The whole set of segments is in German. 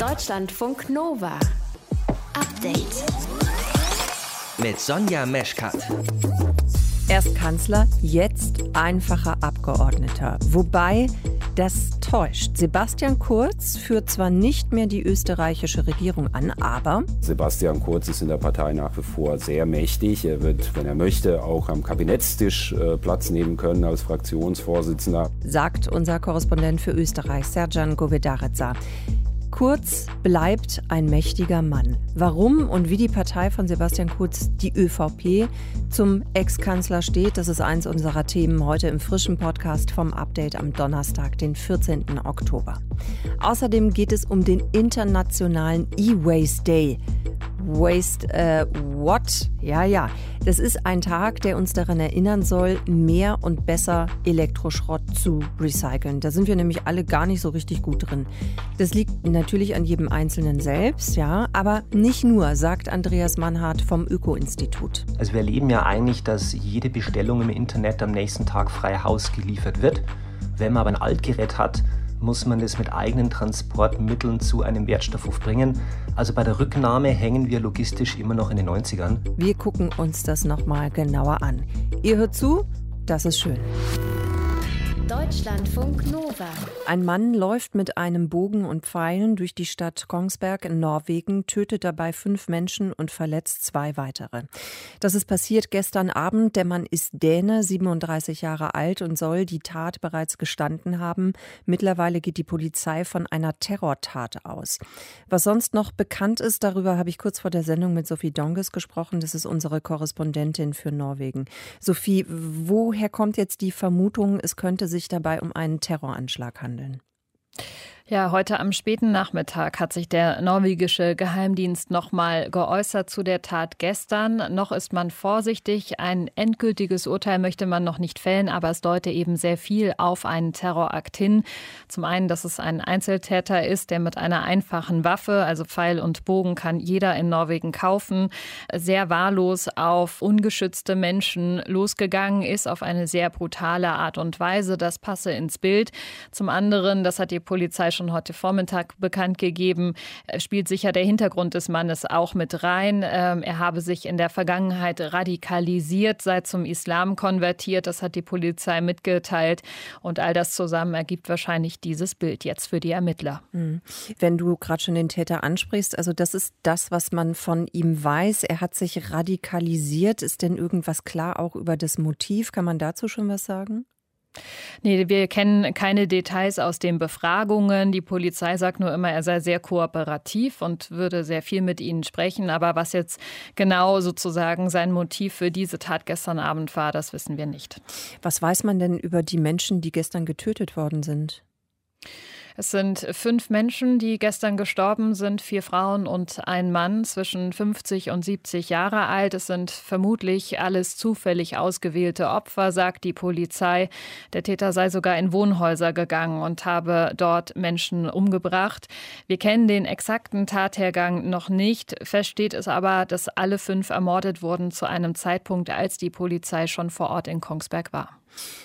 Deutschlandfunk Nova. Update. Mit Sonja Meschkat. Erst Kanzler, jetzt einfacher Abgeordneter. Wobei das täuscht. Sebastian Kurz führt zwar nicht mehr die österreichische Regierung an, aber Sebastian Kurz ist in der Partei nach wie vor sehr mächtig. Er wird, wenn er möchte, auch am Kabinettstisch äh, Platz nehmen können als Fraktionsvorsitzender. sagt unser Korrespondent für Österreich, Serjan Govedareca. Kurz bleibt ein mächtiger Mann. Warum und wie die Partei von Sebastian Kurz, die ÖVP, zum Ex-Kanzler steht, das ist eins unserer Themen heute im frischen Podcast vom Update am Donnerstag, den 14. Oktober. Außerdem geht es um den internationalen E-Waste Day. Waste äh, what? Ja, ja. Das ist ein Tag, der uns daran erinnern soll, mehr und besser Elektroschrott zu recyceln. Da sind wir nämlich alle gar nicht so richtig gut drin. Das liegt natürlich an jedem Einzelnen selbst, ja, aber nicht nur, sagt Andreas Mannhardt vom Öko-Institut. Also wir erleben ja eigentlich, dass jede Bestellung im Internet am nächsten Tag frei Haus geliefert wird. Wenn man aber ein Altgerät hat, muss man es mit eigenen Transportmitteln zu einem Wertstoffhof bringen. Also bei der Rücknahme hängen wir logistisch immer noch in den 90ern. Wir gucken uns das nochmal genauer an. Ihr hört zu, das ist schön. Deutschlandfunk Nova. Ein Mann läuft mit einem Bogen und Pfeilen durch die Stadt Kongsberg in Norwegen, tötet dabei fünf Menschen und verletzt zwei weitere. Das ist passiert gestern Abend. Der Mann ist Däne, 37 Jahre alt und soll die Tat bereits gestanden haben. Mittlerweile geht die Polizei von einer Terrortat aus. Was sonst noch bekannt ist, darüber habe ich kurz vor der Sendung mit Sophie Donges gesprochen. Das ist unsere Korrespondentin für Norwegen. Sophie, woher kommt jetzt die Vermutung, es könnte sich dabei um einen Terroranschlag handeln? Ja, heute am späten Nachmittag hat sich der norwegische Geheimdienst nochmal geäußert zu der Tat gestern. Noch ist man vorsichtig. Ein endgültiges Urteil möchte man noch nicht fällen, aber es deute eben sehr viel auf einen Terrorakt hin. Zum einen, dass es ein Einzeltäter ist, der mit einer einfachen Waffe, also Pfeil und Bogen, kann jeder in Norwegen kaufen, sehr wahllos auf ungeschützte Menschen losgegangen ist, auf eine sehr brutale Art und Weise. Das passe ins Bild. Zum anderen, das hat die Polizei schon heute Vormittag bekannt gegeben, äh, spielt sicher der Hintergrund des Mannes auch mit rein. Ähm, Er habe sich in der Vergangenheit radikalisiert, sei zum Islam konvertiert. Das hat die Polizei mitgeteilt. Und all das zusammen ergibt wahrscheinlich dieses Bild jetzt für die Ermittler. Wenn du gerade schon den Täter ansprichst, also das ist das, was man von ihm weiß. Er hat sich radikalisiert. Ist denn irgendwas klar auch über das Motiv? Kann man dazu schon was sagen? Nee, wir kennen keine Details aus den Befragungen. Die Polizei sagt nur immer, er sei sehr kooperativ und würde sehr viel mit ihnen sprechen. Aber was jetzt genau sozusagen sein Motiv für diese Tat gestern Abend war, das wissen wir nicht. Was weiß man denn über die Menschen, die gestern getötet worden sind? Es sind fünf Menschen, die gestern gestorben sind, vier Frauen und ein Mann zwischen 50 und 70 Jahre alt. Es sind vermutlich alles zufällig ausgewählte Opfer, sagt die Polizei. Der Täter sei sogar in Wohnhäuser gegangen und habe dort Menschen umgebracht. Wir kennen den exakten Tathergang noch nicht. Fest steht es aber, dass alle fünf ermordet wurden zu einem Zeitpunkt, als die Polizei schon vor Ort in Kongsberg war.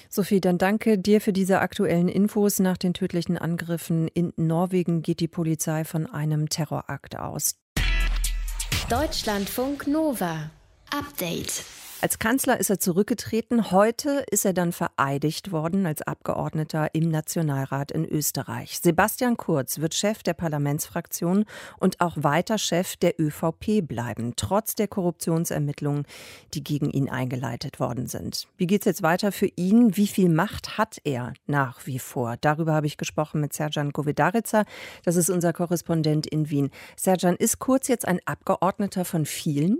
Sophie, dann danke dir für diese aktuellen Infos. Nach den tödlichen Angriffen in Norwegen geht die Polizei von einem Terrorakt aus. Deutschlandfunk Nova. Update. Als Kanzler ist er zurückgetreten. Heute ist er dann vereidigt worden als Abgeordneter im Nationalrat in Österreich. Sebastian Kurz wird Chef der Parlamentsfraktion und auch weiter Chef der ÖVP bleiben, trotz der Korruptionsermittlungen, die gegen ihn eingeleitet worden sind. Wie geht's jetzt weiter für ihn? Wie viel Macht hat er nach wie vor? Darüber habe ich gesprochen mit Serjan Govedarica. Das ist unser Korrespondent in Wien. Serjan, ist Kurz jetzt ein Abgeordneter von vielen?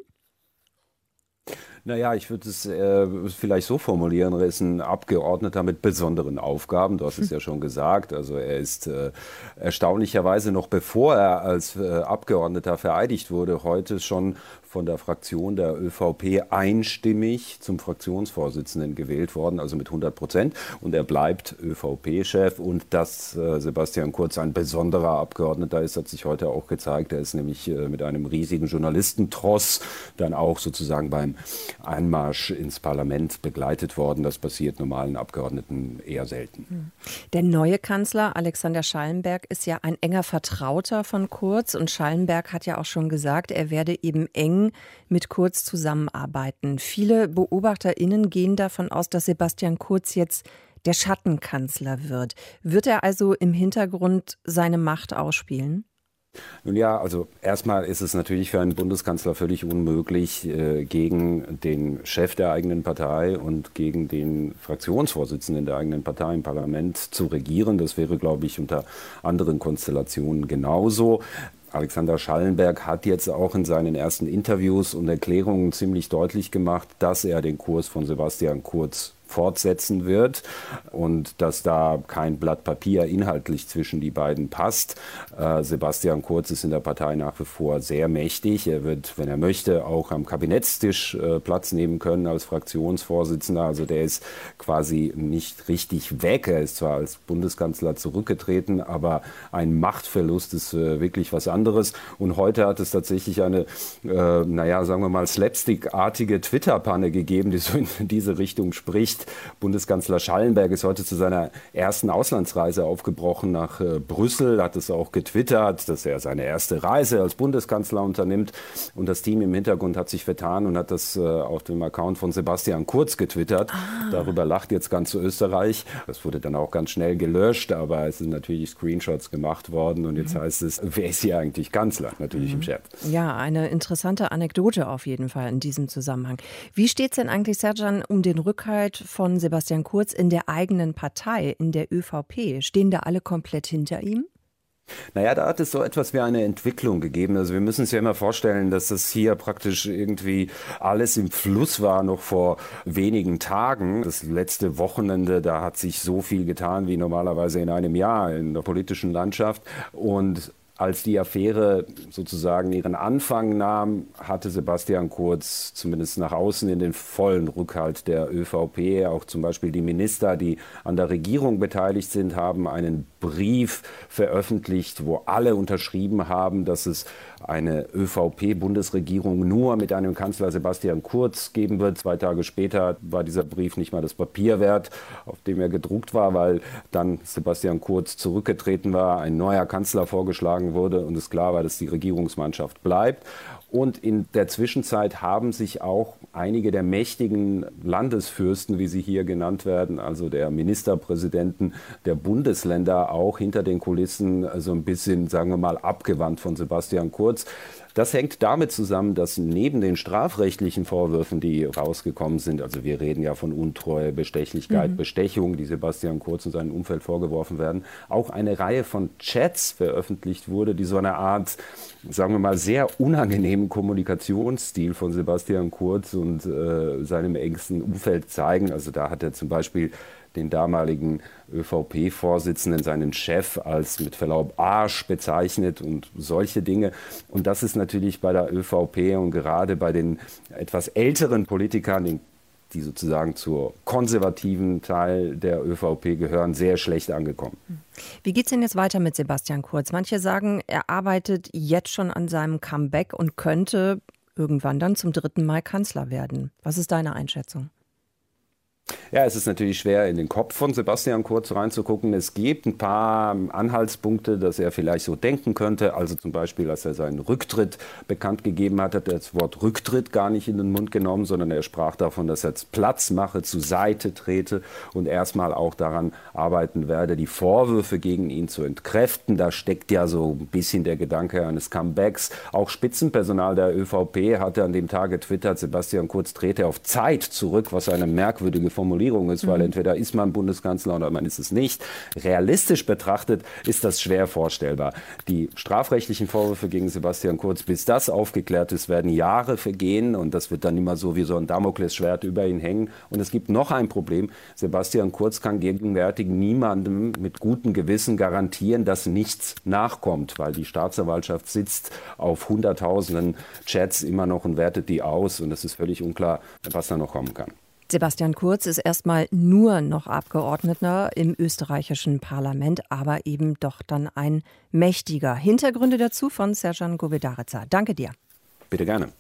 Naja, ich würde es äh, vielleicht so formulieren, er ist ein Abgeordneter mit besonderen Aufgaben, du hast es ja schon gesagt. Also er ist äh, erstaunlicherweise noch bevor er als äh, Abgeordneter vereidigt wurde, heute schon von der Fraktion der ÖVP einstimmig zum Fraktionsvorsitzenden gewählt worden, also mit 100 Prozent. Und er bleibt ÖVP-Chef. Und dass äh, Sebastian Kurz ein besonderer Abgeordneter ist, hat sich heute auch gezeigt. Er ist nämlich äh, mit einem riesigen Journalistentross dann auch sozusagen beim Einmarsch ins Parlament begleitet worden. Das passiert normalen Abgeordneten eher selten. Hm. Der neue Kanzler Alexander Schallenberg ist ja ein enger Vertrauter von Kurz und Schallenberg hat ja auch schon gesagt, er werde eben eng mit Kurz zusammenarbeiten. Viele BeobachterInnen gehen davon aus, dass Sebastian Kurz jetzt der Schattenkanzler wird. Wird er also im Hintergrund seine Macht ausspielen? Nun ja, also erstmal ist es natürlich für einen Bundeskanzler völlig unmöglich, äh, gegen den Chef der eigenen Partei und gegen den Fraktionsvorsitzenden der eigenen Partei im Parlament zu regieren. Das wäre, glaube ich, unter anderen Konstellationen genauso. Alexander Schallenberg hat jetzt auch in seinen ersten Interviews und Erklärungen ziemlich deutlich gemacht, dass er den Kurs von Sebastian Kurz fortsetzen wird und dass da kein Blatt Papier inhaltlich zwischen die beiden passt. Äh, Sebastian Kurz ist in der Partei nach wie vor sehr mächtig. Er wird, wenn er möchte, auch am Kabinettstisch äh, Platz nehmen können als Fraktionsvorsitzender. Also der ist quasi nicht richtig weg. Er ist zwar als Bundeskanzler zurückgetreten, aber ein Machtverlust ist äh, wirklich was anderes. Und heute hat es tatsächlich eine, naja, sagen wir mal, slapstickartige Twitter-Panne gegeben, die so in diese Richtung spricht. Bericht. Bundeskanzler Schallenberg ist heute zu seiner ersten Auslandsreise aufgebrochen nach äh, Brüssel, hat es auch getwittert, dass er seine erste Reise als Bundeskanzler unternimmt. Und das Team im Hintergrund hat sich vertan und hat das äh, auf dem Account von Sebastian Kurz getwittert. Ah. Darüber lacht jetzt ganz Österreich. Das wurde dann auch ganz schnell gelöscht, aber es sind natürlich Screenshots gemacht worden. Und jetzt mhm. heißt es, wer ist hier eigentlich Kanzler? Natürlich mhm. im Chat. Ja, eine interessante Anekdote auf jeden Fall in diesem Zusammenhang. Wie steht es denn eigentlich, Serjan, um den Rückhalt von Sebastian Kurz in der eigenen Partei, in der ÖVP? Stehen da alle komplett hinter ihm? Naja, da hat es so etwas wie eine Entwicklung gegeben. Also wir müssen uns ja immer vorstellen, dass das hier praktisch irgendwie alles im Fluss war noch vor wenigen Tagen. Das letzte Wochenende, da hat sich so viel getan wie normalerweise in einem Jahr in der politischen Landschaft. Und als die Affäre sozusagen ihren Anfang nahm, hatte Sebastian Kurz zumindest nach außen in den vollen Rückhalt der ÖVP. Auch zum Beispiel die Minister, die an der Regierung beteiligt sind, haben einen Brief veröffentlicht, wo alle unterschrieben haben, dass es eine ÖVP-Bundesregierung nur mit einem Kanzler Sebastian Kurz geben wird. Zwei Tage später war dieser Brief nicht mal das Papier wert, auf dem er gedruckt war, weil dann Sebastian Kurz zurückgetreten war, ein neuer Kanzler vorgeschlagen wurde und es klar war, dass die Regierungsmannschaft bleibt. Und in der Zwischenzeit haben sich auch einige der mächtigen Landesfürsten, wie sie hier genannt werden, also der Ministerpräsidenten der Bundesländer, auch hinter den Kulissen so ein bisschen, sagen wir mal, abgewandt von Sebastian Kurz. Das hängt damit zusammen, dass neben den strafrechtlichen Vorwürfen, die rausgekommen sind, also wir reden ja von Untreue, Bestechlichkeit, mhm. Bestechung, die Sebastian Kurz und seinem Umfeld vorgeworfen werden, auch eine Reihe von Chats veröffentlicht wurde, die so eine Art, sagen wir mal, sehr unangenehmen Kommunikationsstil von Sebastian Kurz und äh, seinem engsten Umfeld zeigen. Also da hat er zum Beispiel den damaligen ÖVP-Vorsitzenden, seinen Chef als mit Verlaub Arsch bezeichnet und solche Dinge. Und das ist natürlich bei der ÖVP und gerade bei den etwas älteren Politikern, die sozusagen zur konservativen Teil der ÖVP gehören, sehr schlecht angekommen. Wie geht es denn jetzt weiter mit Sebastian Kurz? Manche sagen, er arbeitet jetzt schon an seinem Comeback und könnte irgendwann dann zum dritten Mal Kanzler werden. Was ist deine Einschätzung? Ja, es ist natürlich schwer, in den Kopf von Sebastian Kurz reinzugucken. Es gibt ein paar Anhaltspunkte, dass er vielleicht so denken könnte. Also zum Beispiel, als er seinen Rücktritt bekannt gegeben hat, hat er das Wort Rücktritt gar nicht in den Mund genommen, sondern er sprach davon, dass er jetzt Platz mache, zur Seite trete und erstmal auch daran arbeiten werde, die Vorwürfe gegen ihn zu entkräften. Da steckt ja so ein bisschen der Gedanke eines Comebacks. Auch Spitzenpersonal der ÖVP hatte an dem Tag getwittert, Sebastian Kurz trete auf Zeit zurück, was eine merkwürdige Formulierung ist, weil mhm. entweder ist man Bundeskanzler oder man ist es nicht. Realistisch betrachtet ist das schwer vorstellbar. Die strafrechtlichen Vorwürfe gegen Sebastian Kurz, bis das aufgeklärt ist, werden Jahre vergehen und das wird dann immer so wie so ein Damoklesschwert über ihn hängen. Und es gibt noch ein Problem. Sebastian Kurz kann gegenwärtig niemandem mit gutem Gewissen garantieren, dass nichts nachkommt, weil die Staatsanwaltschaft sitzt auf Hunderttausenden Chats immer noch und wertet die aus und es ist völlig unklar, was da noch kommen kann. Sebastian Kurz ist erstmal nur noch Abgeordneter im österreichischen Parlament, aber eben doch dann ein mächtiger. Hintergründe dazu von Serjan Govedareca. Danke dir. Bitte gerne.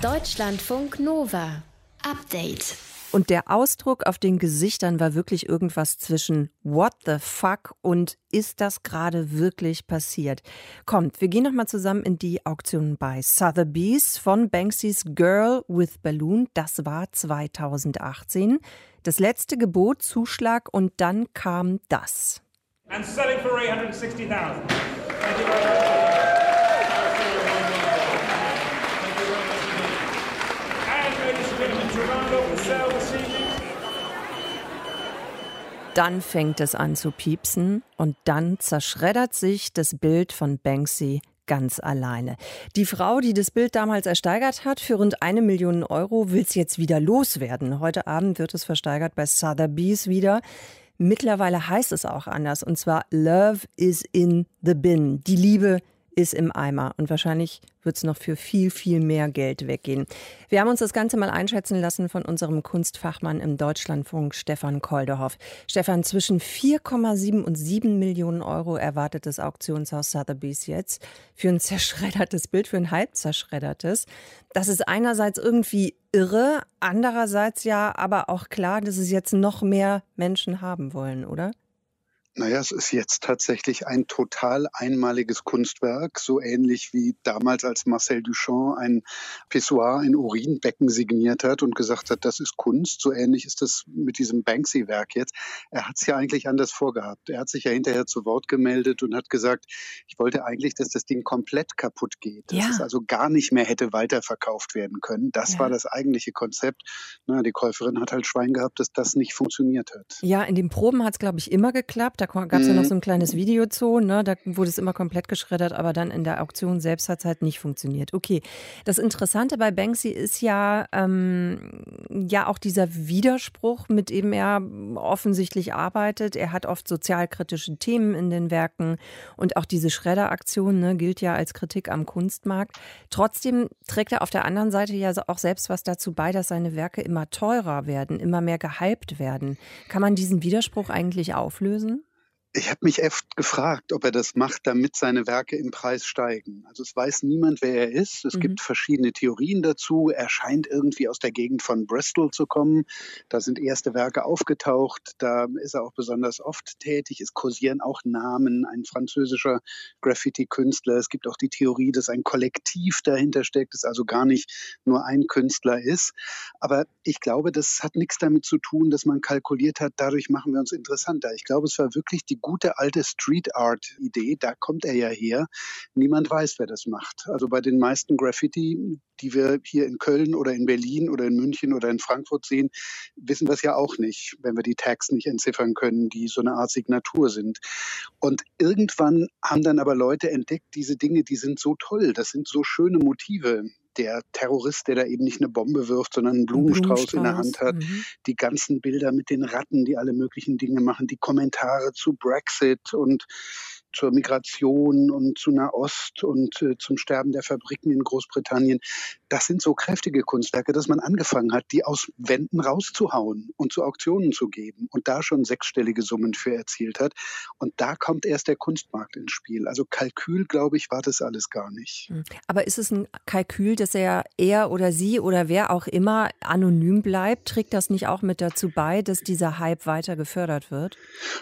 Deutschlandfunk Nova. Update. Und der Ausdruck auf den Gesichtern war wirklich irgendwas zwischen What the fuck und ist das gerade wirklich passiert? Kommt, wir gehen nochmal zusammen in die Auktion bei Sotheby's von Banksys Girl with Balloon. Das war 2018. Das letzte Gebot, Zuschlag und dann kam das. And selling for 860,000. Thank you very much. Dann fängt es an zu piepsen und dann zerschreddert sich das Bild von Banksy ganz alleine. Die Frau, die das Bild damals ersteigert hat für rund eine Million Euro, will es jetzt wieder loswerden. Heute Abend wird es versteigert bei Sotheby's wieder. Mittlerweile heißt es auch anders und zwar Love is in the bin. Die Liebe ist im Eimer und wahrscheinlich wird es noch für viel, viel mehr Geld weggehen. Wir haben uns das Ganze mal einschätzen lassen von unserem Kunstfachmann im Deutschlandfunk, Stefan Kolderhoff. Stefan, zwischen 4,7 und 7 Millionen Euro erwartet das Auktionshaus Sotheby's jetzt für ein zerschreddertes Bild, für ein halb zerschreddertes. Das ist einerseits irgendwie irre, andererseits ja aber auch klar, dass es jetzt noch mehr Menschen haben wollen, oder? Naja, es ist jetzt tatsächlich ein total einmaliges Kunstwerk, so ähnlich wie damals, als Marcel Duchamp ein Pissoir, ein Urinbecken signiert hat und gesagt hat, das ist Kunst. So ähnlich ist das mit diesem Banksy-Werk jetzt. Er hat es ja eigentlich anders vorgehabt. Er hat sich ja hinterher zu Wort gemeldet und hat gesagt, ich wollte eigentlich, dass das Ding komplett kaputt geht, dass ja. es also gar nicht mehr hätte weiterverkauft werden können. Das ja. war das eigentliche Konzept. Na, die Käuferin hat halt Schwein gehabt, dass das nicht funktioniert hat. Ja, in den Proben hat es, glaube ich, immer geklappt. Da gab es mhm. ja noch mhm. so ein kleines Video zu, ne? da wurde es immer komplett geschreddert, aber dann in der Auktion selbst hat es halt nicht funktioniert. Okay, das Interessante bei Banksy ist ja, ähm, ja auch dieser Widerspruch, mit dem er offensichtlich arbeitet. Er hat oft sozialkritische Themen in den Werken und auch diese Schredderaktion ne, gilt ja als Kritik am Kunstmarkt. Trotzdem trägt er auf der anderen Seite ja auch selbst was dazu bei, dass seine Werke immer teurer werden, immer mehr gehypt werden. Kann man diesen Widerspruch eigentlich auflösen? Ich habe mich oft gefragt, ob er das macht, damit seine Werke im Preis steigen. Also es weiß niemand, wer er ist. Es mhm. gibt verschiedene Theorien dazu. Er scheint irgendwie aus der Gegend von Bristol zu kommen. Da sind erste Werke aufgetaucht. Da ist er auch besonders oft tätig. Es kursieren auch Namen. Ein französischer Graffiti-Künstler. Es gibt auch die Theorie, dass ein Kollektiv dahinter steckt, es also gar nicht nur ein Künstler ist. Aber ich glaube, das hat nichts damit zu tun, dass man kalkuliert hat, dadurch machen wir uns interessanter. Ich glaube, es war wirklich die gute alte Street Art Idee, da kommt er ja her. Niemand weiß, wer das macht. Also bei den meisten Graffiti, die wir hier in Köln oder in Berlin oder in München oder in Frankfurt sehen, wissen wir es ja auch nicht, wenn wir die Tags nicht entziffern können, die so eine Art Signatur sind. Und irgendwann haben dann aber Leute entdeckt, diese Dinge, die sind so toll, das sind so schöne Motive der Terrorist, der da eben nicht eine Bombe wirft, sondern einen Blumenstrauß, Blumenstrauß. in der Hand hat, mhm. die ganzen Bilder mit den Ratten, die alle möglichen Dinge machen, die Kommentare zu Brexit und zur Migration und zu Nahost und äh, zum Sterben der Fabriken in Großbritannien. Das sind so kräftige Kunstwerke, dass man angefangen hat, die aus Wänden rauszuhauen und zu Auktionen zu geben und da schon sechsstellige Summen für erzielt hat. Und da kommt erst der Kunstmarkt ins Spiel. Also Kalkül, glaube ich, war das alles gar nicht. Hm. Aber ist es ein Kalkül, dass er, er oder sie oder wer auch immer anonym bleibt? Trägt das nicht auch mit dazu bei, dass dieser Hype weiter gefördert wird?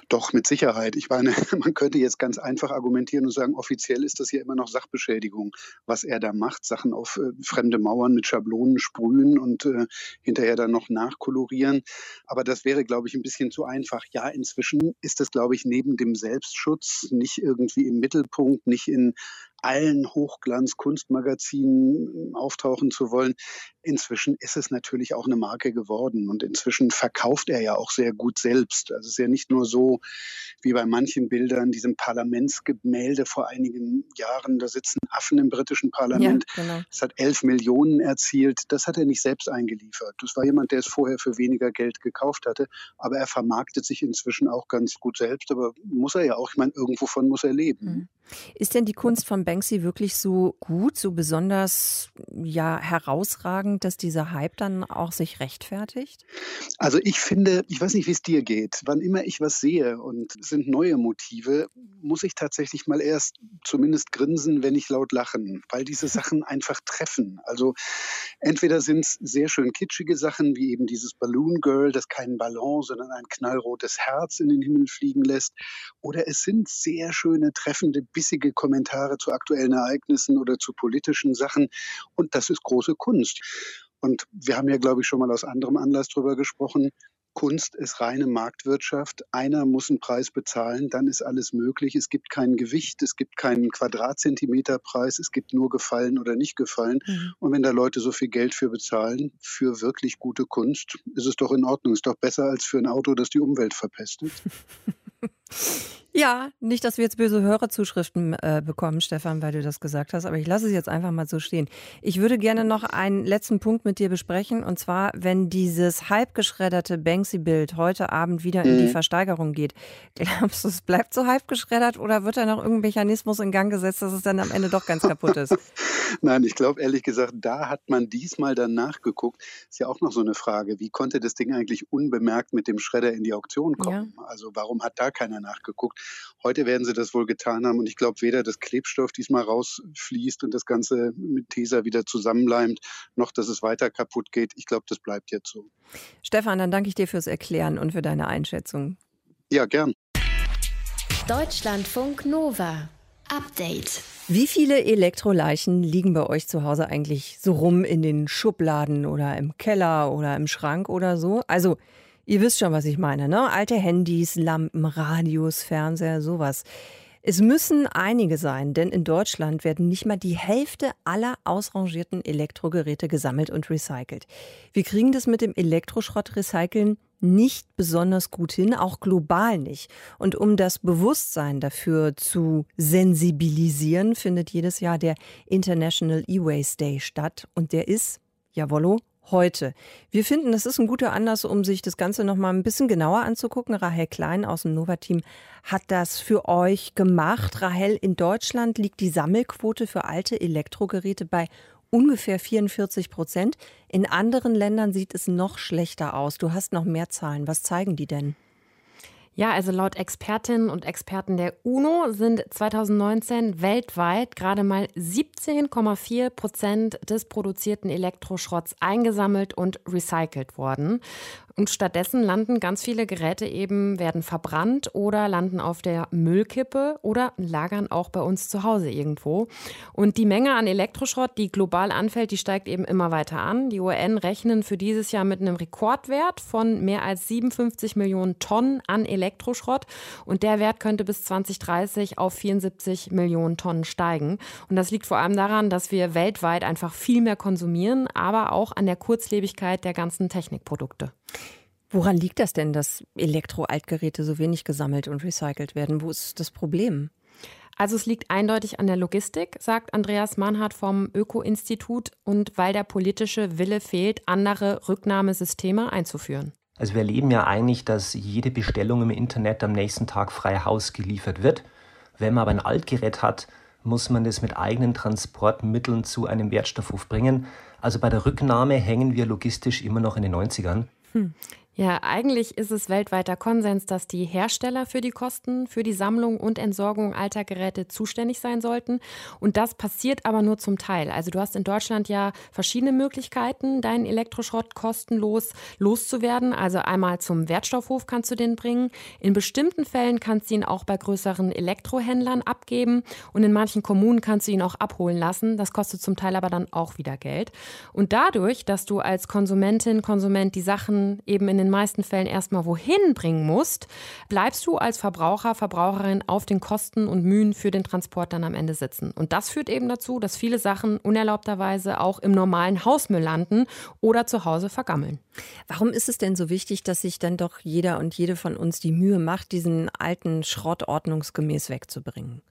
Doch, mit Sicherheit. Ich meine, man könnte jetzt ganz einfach argumentieren und sagen, offiziell ist das hier immer noch Sachbeschädigung, was er da macht, Sachen auf äh, fremde Mauern mit Schablonen sprühen und äh, hinterher dann noch nachkolorieren. Aber das wäre, glaube ich, ein bisschen zu einfach. Ja, inzwischen ist das, glaube ich, neben dem Selbstschutz nicht irgendwie im Mittelpunkt, nicht in allen Hochglanz-Kunstmagazinen auftauchen zu wollen. Inzwischen ist es natürlich auch eine Marke geworden und inzwischen verkauft er ja auch sehr gut selbst. Also es ist ja nicht nur so wie bei manchen Bildern, diesem Parlamentsgemälde vor einigen Jahren, da sitzen Affen im britischen Parlament. Ja, genau. Das hat elf Millionen erzielt. Das hat er nicht selbst eingeliefert. Das war jemand, der es vorher für weniger Geld gekauft hatte. Aber er vermarktet sich inzwischen auch ganz gut selbst. Aber muss er ja auch. Ich meine, irgendwovon muss er leben. Mhm. Ist denn die Kunst von Banksy wirklich so gut, so besonders ja herausragend? Sagen, dass dieser Hype dann auch sich rechtfertigt? Also ich finde, ich weiß nicht, wie es dir geht. Wann immer ich was sehe und es sind neue Motive, muss ich tatsächlich mal erst zumindest grinsen, wenn ich laut lachen, weil diese Sachen einfach treffen. Also entweder sind es sehr schön kitschige Sachen, wie eben dieses Balloon Girl, das keinen Ballon, sondern ein knallrotes Herz in den Himmel fliegen lässt, oder es sind sehr schöne, treffende, bissige Kommentare zu aktuellen Ereignissen oder zu politischen Sachen. Und das ist große Kunst. Und wir haben ja, glaube ich, schon mal aus anderem Anlass darüber gesprochen. Kunst ist reine Marktwirtschaft. Einer muss einen Preis bezahlen, dann ist alles möglich. Es gibt kein Gewicht, es gibt keinen Quadratzentimeterpreis, es gibt nur gefallen oder nicht gefallen. Mhm. Und wenn da Leute so viel Geld für bezahlen, für wirklich gute Kunst, ist es doch in Ordnung. Ist doch besser als für ein Auto, das die Umwelt verpestet. Ja, nicht, dass wir jetzt böse Hörerzuschriften äh, bekommen, Stefan, weil du das gesagt hast, aber ich lasse es jetzt einfach mal so stehen. Ich würde gerne noch einen letzten Punkt mit dir besprechen, und zwar, wenn dieses halb geschredderte Banksy-Bild heute Abend wieder in die mhm. Versteigerung geht. Glaubst du, es bleibt so halb geschreddert oder wird da noch irgendein Mechanismus in Gang gesetzt, dass es dann am Ende doch ganz kaputt ist? Nein, ich glaube ehrlich gesagt, da hat man diesmal dann nachgeguckt. Ist ja auch noch so eine Frage, wie konnte das Ding eigentlich unbemerkt mit dem Schredder in die Auktion kommen? Ja. Also warum hat da keiner nachgeguckt? Heute werden sie das wohl getan haben und ich glaube weder, dass Klebstoff diesmal rausfließt und das Ganze mit Tesa wieder zusammenleimt, noch dass es weiter kaputt geht. Ich glaube, das bleibt jetzt so. Stefan, dann danke ich dir fürs Erklären und für deine Einschätzung. Ja, gern. Deutschlandfunk Nova. Update. Wie viele Elektroleichen liegen bei euch zu Hause eigentlich so rum in den Schubladen oder im Keller oder im Schrank oder so? Also Ihr wisst schon, was ich meine, ne? Alte Handys, Lampen, Radios, Fernseher, sowas. Es müssen einige sein, denn in Deutschland werden nicht mal die Hälfte aller ausrangierten Elektrogeräte gesammelt und recycelt. Wir kriegen das mit dem Elektroschrott recyceln nicht besonders gut hin, auch global nicht. Und um das Bewusstsein dafür zu sensibilisieren, findet jedes Jahr der International E-Waste Day statt. Und der ist, jawollo, heute. Wir finden, das ist ein guter Anlass, um sich das Ganze noch mal ein bisschen genauer anzugucken. Rahel Klein aus dem Nova-Team hat das für euch gemacht. Rahel, in Deutschland liegt die Sammelquote für alte Elektrogeräte bei ungefähr 44 Prozent. In anderen Ländern sieht es noch schlechter aus. Du hast noch mehr Zahlen. Was zeigen die denn? Ja, also laut Expertinnen und Experten der UNO sind 2019 weltweit gerade mal 17,4 Prozent des produzierten Elektroschrotts eingesammelt und recycelt worden. Und stattdessen landen ganz viele Geräte eben, werden verbrannt oder landen auf der Müllkippe oder lagern auch bei uns zu Hause irgendwo. Und die Menge an Elektroschrott, die global anfällt, die steigt eben immer weiter an. Die UN rechnen für dieses Jahr mit einem Rekordwert von mehr als 57 Millionen Tonnen an Elektroschrott. Und der Wert könnte bis 2030 auf 74 Millionen Tonnen steigen. Und das liegt vor allem daran, dass wir weltweit einfach viel mehr konsumieren, aber auch an der Kurzlebigkeit der ganzen Technikprodukte. Woran liegt das denn, dass Elektroaltgeräte so wenig gesammelt und recycelt werden? Wo ist das Problem? Also es liegt eindeutig an der Logistik, sagt Andreas Mahnhardt vom Öko-Institut und weil der politische Wille fehlt, andere Rücknahmesysteme einzuführen. Also wir erleben ja eigentlich, dass jede Bestellung im Internet am nächsten Tag frei Haus geliefert wird. Wenn man aber ein Altgerät hat, muss man das mit eigenen Transportmitteln zu einem Wertstoffhof bringen. Also bei der Rücknahme hängen wir logistisch immer noch in den 90ern. Hm. Ja, eigentlich ist es weltweiter Konsens, dass die Hersteller für die Kosten für die Sammlung und Entsorgung alter Geräte zuständig sein sollten. Und das passiert aber nur zum Teil. Also du hast in Deutschland ja verschiedene Möglichkeiten, deinen Elektroschrott kostenlos loszuwerden. Also einmal zum Wertstoffhof kannst du den bringen. In bestimmten Fällen kannst du ihn auch bei größeren Elektrohändlern abgeben. Und in manchen Kommunen kannst du ihn auch abholen lassen. Das kostet zum Teil aber dann auch wieder Geld. Und dadurch, dass du als Konsumentin, Konsument die Sachen eben in den meisten Fällen erstmal wohin bringen musst, bleibst du als Verbraucher, Verbraucherin auf den Kosten und Mühen für den Transport dann am Ende sitzen. Und das führt eben dazu, dass viele Sachen unerlaubterweise auch im normalen Hausmüll landen oder zu Hause vergammeln. Warum ist es denn so wichtig, dass sich dann doch jeder und jede von uns die Mühe macht, diesen alten Schrott ordnungsgemäß wegzubringen?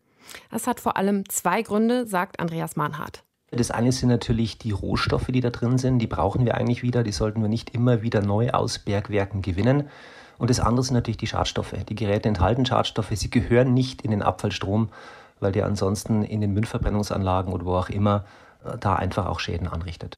Das hat vor allem zwei Gründe, sagt Andreas Mahnhardt. Das eine sind natürlich die Rohstoffe, die da drin sind. Die brauchen wir eigentlich wieder. Die sollten wir nicht immer wieder neu aus Bergwerken gewinnen. Und das andere sind natürlich die Schadstoffe. Die Geräte enthalten Schadstoffe. Sie gehören nicht in den Abfallstrom, weil der ansonsten in den Müllverbrennungsanlagen oder wo auch immer äh, da einfach auch Schäden anrichtet.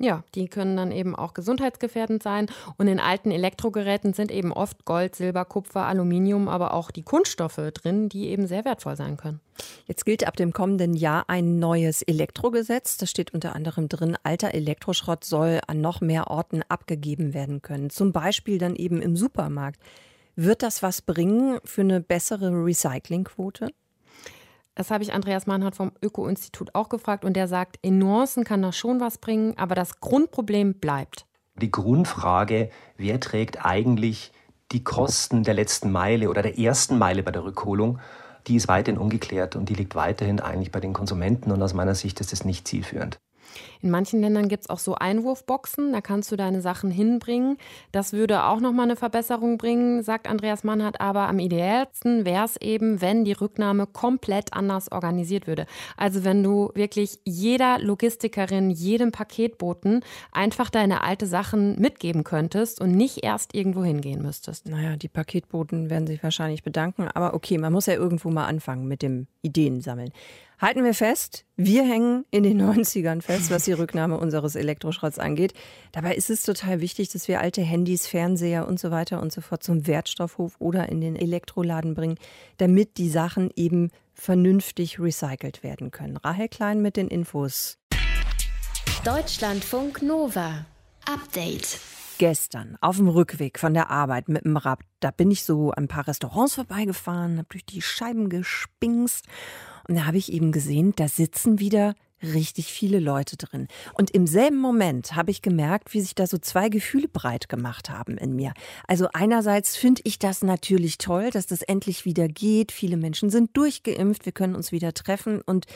Ja, die können dann eben auch gesundheitsgefährdend sein. Und in alten Elektrogeräten sind eben oft Gold, Silber, Kupfer, Aluminium, aber auch die Kunststoffe drin, die eben sehr wertvoll sein können. Jetzt gilt ab dem kommenden Jahr ein neues Elektrogesetz. Da steht unter anderem drin, alter Elektroschrott soll an noch mehr Orten abgegeben werden können. Zum Beispiel dann eben im Supermarkt. Wird das was bringen für eine bessere Recyclingquote? Das habe ich Andreas Mannhardt vom Öko-Institut auch gefragt und der sagt, in Nuancen kann das schon was bringen, aber das Grundproblem bleibt. Die Grundfrage, wer trägt eigentlich die Kosten der letzten Meile oder der ersten Meile bei der Rückholung, die ist weiterhin ungeklärt und die liegt weiterhin eigentlich bei den Konsumenten und aus meiner Sicht ist es nicht zielführend. In manchen Ländern gibt es auch so Einwurfboxen, da kannst du deine Sachen hinbringen. Das würde auch nochmal eine Verbesserung bringen, sagt Andreas Mannhardt. Aber am ideellsten wäre es eben, wenn die Rücknahme komplett anders organisiert würde. Also wenn du wirklich jeder Logistikerin, jedem Paketboten einfach deine alte Sachen mitgeben könntest und nicht erst irgendwo hingehen müsstest. Naja, die Paketboten werden sich wahrscheinlich bedanken. Aber okay, man muss ja irgendwo mal anfangen mit dem Ideen sammeln. Halten wir fest, wir hängen in den 90ern fest, was die Rücknahme unseres Elektroschrotts angeht. Dabei ist es total wichtig, dass wir alte Handys, Fernseher und so weiter und so fort zum Wertstoffhof oder in den Elektroladen bringen, damit die Sachen eben vernünftig recycelt werden können. Rahel Klein mit den Infos. Deutschlandfunk Nova. Update gestern auf dem Rückweg von der Arbeit mit dem Rad, da bin ich so ein paar Restaurants vorbeigefahren, habe durch die Scheiben gespingst und da habe ich eben gesehen, da sitzen wieder richtig viele Leute drin. Und im selben Moment habe ich gemerkt, wie sich da so zwei Gefühle breit gemacht haben in mir. Also einerseits finde ich das natürlich toll, dass das endlich wieder geht. Viele Menschen sind durchgeimpft, wir können uns wieder treffen. Und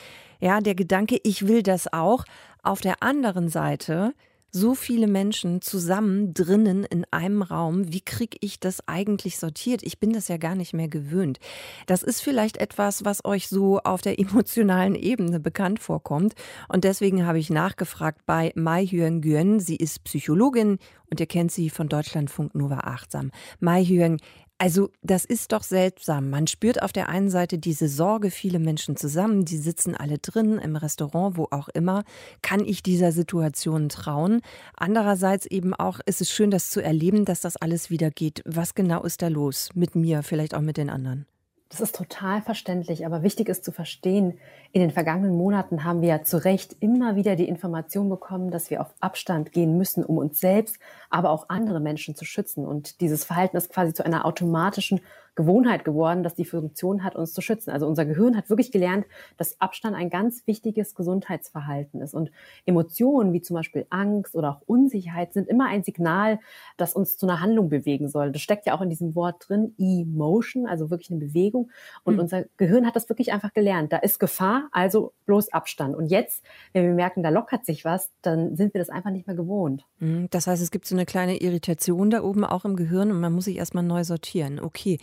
ja, der Gedanke, ich will das auch. Auf der anderen Seite so viele Menschen zusammen drinnen in einem Raum. Wie kriege ich das eigentlich sortiert? Ich bin das ja gar nicht mehr gewöhnt. Das ist vielleicht etwas, was euch so auf der emotionalen Ebene bekannt vorkommt. Und deswegen habe ich nachgefragt bei Mai Hyun Guen. Sie ist Psychologin und ihr kennt sie von Deutschlandfunk Nova Achtsam. Mai Hyun, also das ist doch seltsam. Man spürt auf der einen Seite diese Sorge, viele Menschen zusammen, die sitzen alle drin im Restaurant, wo auch immer. Kann ich dieser Situation trauen? Andererseits eben auch ist es schön, das zu erleben, dass das alles wieder geht. Was genau ist da los mit mir, vielleicht auch mit den anderen? Das ist total verständlich, aber wichtig ist zu verstehen, in den vergangenen Monaten haben wir ja zu Recht immer wieder die Information bekommen, dass wir auf Abstand gehen müssen, um uns selbst, aber auch andere Menschen zu schützen. Und dieses Verhalten ist quasi zu einer automatischen Gewohnheit geworden, dass die Funktion hat, uns zu schützen. Also unser Gehirn hat wirklich gelernt, dass Abstand ein ganz wichtiges Gesundheitsverhalten ist. Und Emotionen wie zum Beispiel Angst oder auch Unsicherheit sind immer ein Signal, das uns zu einer Handlung bewegen soll. Das steckt ja auch in diesem Wort drin, Emotion, also wirklich eine Bewegung. Und mhm. unser Gehirn hat das wirklich einfach gelernt. Da ist Gefahr, also bloß Abstand. Und jetzt, wenn wir merken, da lockert sich was, dann sind wir das einfach nicht mehr gewohnt. Mhm. Das heißt, es gibt so eine kleine Irritation da oben auch im Gehirn und man muss sich erstmal neu sortieren. Okay.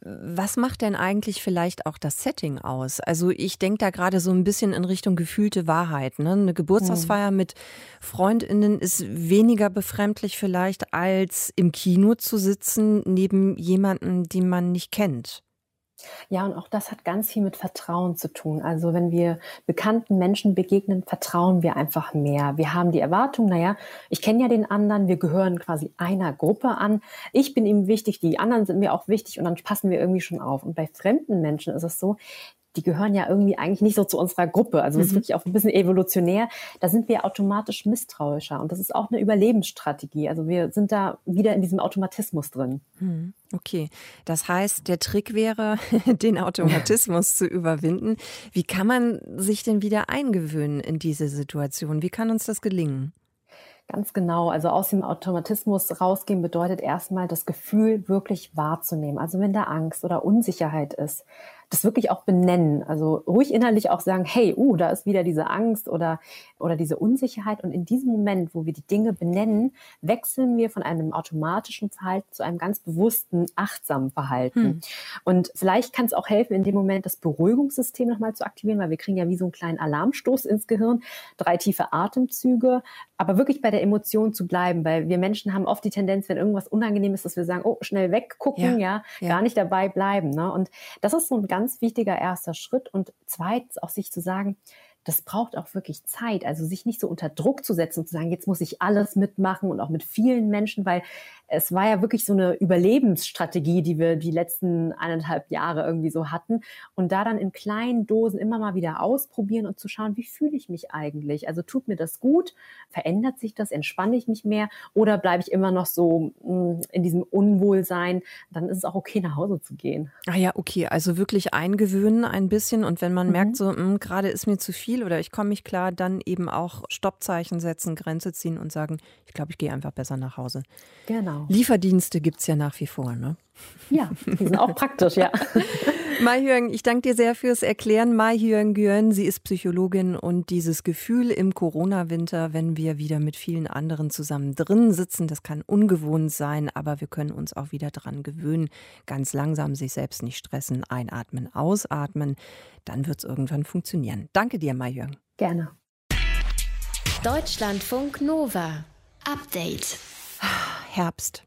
Was macht denn eigentlich vielleicht auch das Setting aus? Also ich denke da gerade so ein bisschen in Richtung gefühlte Wahrheit. Ne? Eine Geburtstagsfeier mhm. mit Freundinnen ist weniger befremdlich vielleicht, als im Kino zu sitzen neben jemandem, den man nicht kennt. Ja, und auch das hat ganz viel mit Vertrauen zu tun. Also wenn wir bekannten Menschen begegnen, vertrauen wir einfach mehr. Wir haben die Erwartung, naja, ich kenne ja den anderen, wir gehören quasi einer Gruppe an. Ich bin ihm wichtig, die anderen sind mir auch wichtig und dann passen wir irgendwie schon auf. Und bei fremden Menschen ist es so, die gehören ja irgendwie eigentlich nicht so zu unserer Gruppe. Also das ist mhm. wirklich auch ein bisschen evolutionär. Da sind wir automatisch misstrauischer. Und das ist auch eine Überlebensstrategie. Also wir sind da wieder in diesem Automatismus drin. Mhm. Okay, das heißt, der Trick wäre, den Automatismus zu überwinden. Wie kann man sich denn wieder eingewöhnen in diese Situation? Wie kann uns das gelingen? Ganz genau. Also aus dem Automatismus rausgehen bedeutet erstmal das Gefühl wirklich wahrzunehmen. Also wenn da Angst oder Unsicherheit ist, das wirklich auch benennen. Also ruhig innerlich auch sagen, hey, uh, da ist wieder diese Angst oder, oder diese Unsicherheit. Und in diesem Moment, wo wir die Dinge benennen, wechseln wir von einem automatischen Verhalten zu einem ganz bewussten, achtsamen Verhalten. Hm. Und vielleicht kann es auch helfen, in dem Moment das Beruhigungssystem nochmal zu aktivieren, weil wir kriegen ja wie so einen kleinen Alarmstoß ins Gehirn, drei tiefe Atemzüge, aber wirklich bei der Emotion zu bleiben, weil wir Menschen haben oft die Tendenz, wenn irgendwas unangenehm ist, dass wir sagen, oh, schnell weggucken, ja, ja, ja. gar nicht dabei bleiben. Ne? Und das ist so ein ganz ganz wichtiger erster Schritt. Und zweitens auch sich zu sagen, das braucht auch wirklich Zeit. Also sich nicht so unter Druck zu setzen und zu sagen, jetzt muss ich alles mitmachen und auch mit vielen Menschen, weil es war ja wirklich so eine Überlebensstrategie, die wir die letzten eineinhalb Jahre irgendwie so hatten. Und da dann in kleinen Dosen immer mal wieder ausprobieren und zu schauen, wie fühle ich mich eigentlich? Also tut mir das gut? Verändert sich das? Entspanne ich mich mehr? Oder bleibe ich immer noch so mm, in diesem Unwohlsein? Dann ist es auch okay, nach Hause zu gehen. Ah ja, okay. Also wirklich eingewöhnen ein bisschen. Und wenn man mhm. merkt, so mm, gerade ist mir zu viel oder ich komme nicht klar, dann eben auch Stoppzeichen setzen, Grenze ziehen und sagen, ich glaube, ich gehe einfach besser nach Hause. Genau. Lieferdienste gibt es ja nach wie vor, ne? Ja, die sind auch praktisch, ja. Mai Hyung, ich danke dir sehr fürs Erklären. Mai Hyung Gyön, sie ist Psychologin und dieses Gefühl im Corona-Winter, wenn wir wieder mit vielen anderen zusammen drin sitzen, das kann ungewohnt sein, aber wir können uns auch wieder dran gewöhnen. Ganz langsam sich selbst nicht stressen, einatmen, ausatmen, dann wird es irgendwann funktionieren. Danke dir, Mai Hyung. Gerne. Deutschlandfunk Nova. Update. Herbst.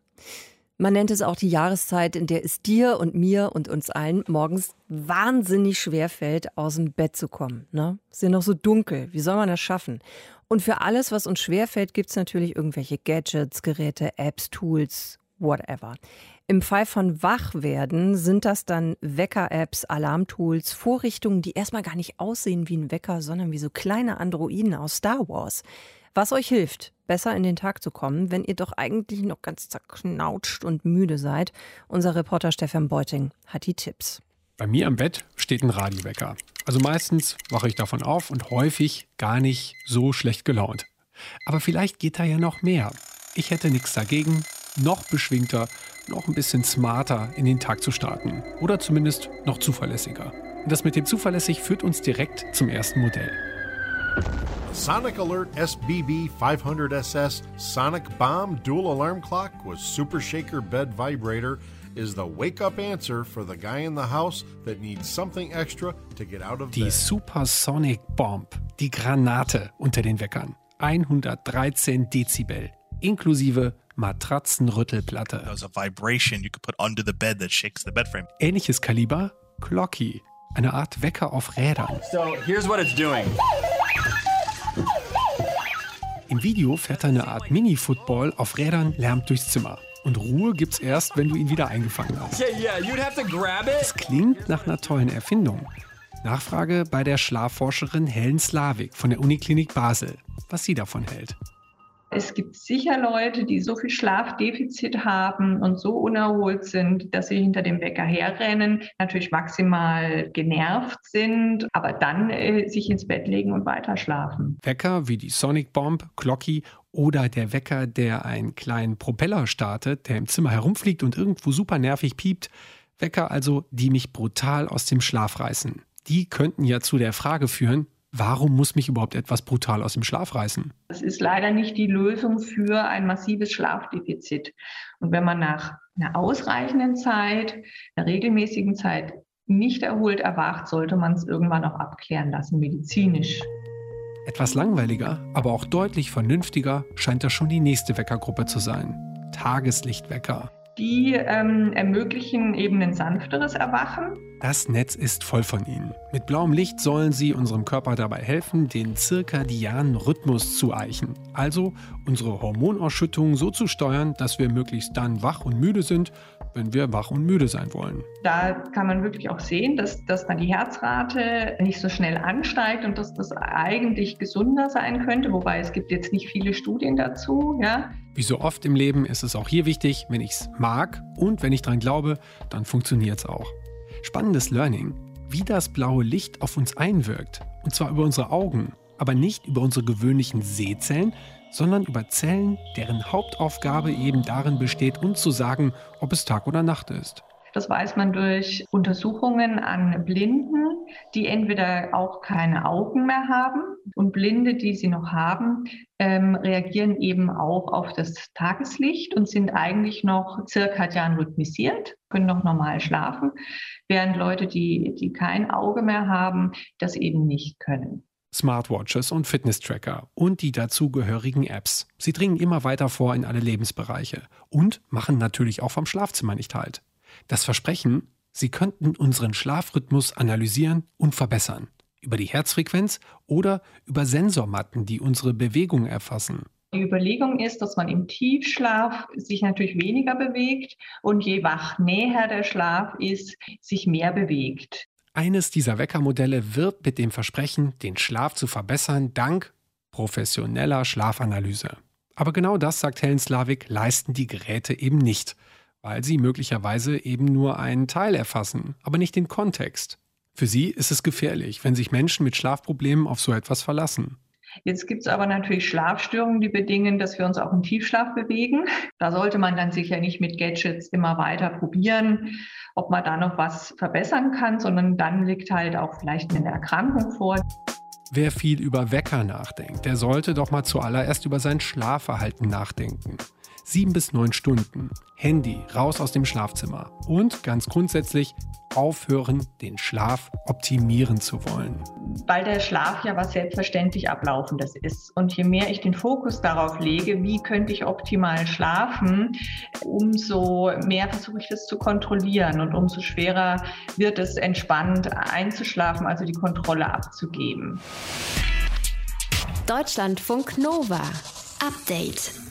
Man nennt es auch die Jahreszeit, in der es dir und mir und uns allen morgens wahnsinnig schwer fällt, aus dem Bett zu kommen. Ne? Es ist ja noch so dunkel. Wie soll man das schaffen? Und für alles, was uns schwer fällt, gibt es natürlich irgendwelche Gadgets, Geräte, Apps, Tools, whatever. Im Fall von Wachwerden sind das dann Wecker-Apps, Alarmtools, Vorrichtungen, die erstmal gar nicht aussehen wie ein Wecker, sondern wie so kleine Androiden aus Star Wars. Was euch hilft, besser in den Tag zu kommen, wenn ihr doch eigentlich noch ganz zerknautscht und müde seid. Unser Reporter Stefan Beuting hat die Tipps. Bei mir am Bett steht ein Radiowecker. Also meistens wache ich davon auf und häufig gar nicht so schlecht gelaunt. Aber vielleicht geht da ja noch mehr. Ich hätte nichts dagegen, noch beschwingter, noch ein bisschen smarter in den Tag zu starten. Oder zumindest noch zuverlässiger. Und das mit dem zuverlässig führt uns direkt zum ersten Modell. Sonic Alert SBB 500SS Sonic Bomb Dual Alarm Clock with Super Shaker Bed Vibrator is the wake up answer for the guy in the house that needs something extra to get out of Die bed. Supersonic Bomb, die Granate unter den Weckern. 113 Dezibel, inklusive Matratzenrüttelplatte. There's a vibration you could put under the bed that shakes the bed frame. Ähnliches Kaliber, Clocky, eine Art Wecker auf Rädern. So here's what it's doing. Im Video fährt er eine Art Mini-Football auf Rädern, lärmt durchs Zimmer. Und Ruhe gibt's erst, wenn du ihn wieder eingefangen hast. Es klingt nach einer tollen Erfindung. Nachfrage bei der Schlafforscherin Helen Slavik von der Uniklinik Basel, was sie davon hält. Es gibt sicher Leute, die so viel Schlafdefizit haben und so unerholt sind, dass sie hinter dem Wecker herrennen, natürlich maximal genervt sind, aber dann äh, sich ins Bett legen und weiter schlafen. Wecker wie die Sonic Bomb, Glocky oder der Wecker, der einen kleinen Propeller startet, der im Zimmer herumfliegt und irgendwo super nervig piept. Wecker also, die mich brutal aus dem Schlaf reißen. Die könnten ja zu der Frage führen, Warum muss mich überhaupt etwas brutal aus dem Schlaf reißen? Das ist leider nicht die Lösung für ein massives Schlafdefizit. Und wenn man nach einer ausreichenden Zeit, einer regelmäßigen Zeit nicht erholt erwacht, sollte man es irgendwann auch abklären lassen, medizinisch. Etwas langweiliger, aber auch deutlich vernünftiger scheint das schon die nächste Weckergruppe zu sein. Tageslichtwecker. Die ähm, ermöglichen eben ein sanfteres Erwachen. Das Netz ist voll von ihnen. Mit blauem Licht sollen sie unserem Körper dabei helfen, den zirkadianen Rhythmus zu eichen. Also unsere Hormonausschüttung so zu steuern, dass wir möglichst dann wach und müde sind, wenn wir wach und müde sein wollen. Da kann man wirklich auch sehen, dass, dass dann die Herzrate nicht so schnell ansteigt und dass das eigentlich gesunder sein könnte, wobei es gibt jetzt nicht viele Studien dazu. Ja. Wie so oft im Leben ist es auch hier wichtig, wenn ich es mag und wenn ich daran glaube, dann funktioniert es auch. Spannendes Learning, wie das blaue Licht auf uns einwirkt. Und zwar über unsere Augen, aber nicht über unsere gewöhnlichen Sehzellen, sondern über Zellen, deren Hauptaufgabe eben darin besteht, uns zu sagen, ob es Tag oder Nacht ist. Das weiß man durch Untersuchungen an Blinden, die entweder auch keine Augen mehr haben und Blinde, die sie noch haben, ähm, reagieren eben auch auf das Tageslicht und sind eigentlich noch zirkadian rhythmisiert, können noch normal schlafen, während Leute, die, die kein Auge mehr haben, das eben nicht können. Smartwatches und Fitness-Tracker und die dazugehörigen Apps. Sie dringen immer weiter vor in alle Lebensbereiche und machen natürlich auch vom Schlafzimmer nicht halt. Das Versprechen, sie könnten unseren Schlafrhythmus analysieren und verbessern. Über die Herzfrequenz oder über Sensormatten, die unsere Bewegung erfassen? Die Überlegung ist, dass man im Tiefschlaf sich natürlich weniger bewegt und je wachnäher der Schlaf ist, sich mehr bewegt. Eines dieser Weckermodelle wird mit dem Versprechen, den Schlaf zu verbessern, dank professioneller Schlafanalyse. Aber genau das, sagt Helen Slavik, leisten die Geräte eben nicht, weil sie möglicherweise eben nur einen Teil erfassen, aber nicht den Kontext. Für sie ist es gefährlich, wenn sich Menschen mit Schlafproblemen auf so etwas verlassen. Jetzt gibt es aber natürlich Schlafstörungen, die bedingen, dass wir uns auch im Tiefschlaf bewegen. Da sollte man dann sicher nicht mit Gadgets immer weiter probieren, ob man da noch was verbessern kann, sondern dann liegt halt auch vielleicht eine Erkrankung vor. Wer viel über Wecker nachdenkt, der sollte doch mal zuallererst über sein Schlafverhalten nachdenken. Sieben bis neun Stunden. Handy raus aus dem Schlafzimmer. Und ganz grundsätzlich aufhören, den Schlaf optimieren zu wollen. Weil der Schlaf ja was selbstverständlich Ablaufendes ist. Und je mehr ich den Fokus darauf lege, wie könnte ich optimal schlafen, umso mehr versuche ich das zu kontrollieren und umso schwerer wird es entspannt einzuschlafen, also die Kontrolle abzugeben. Deutschlandfunk Nova. Update.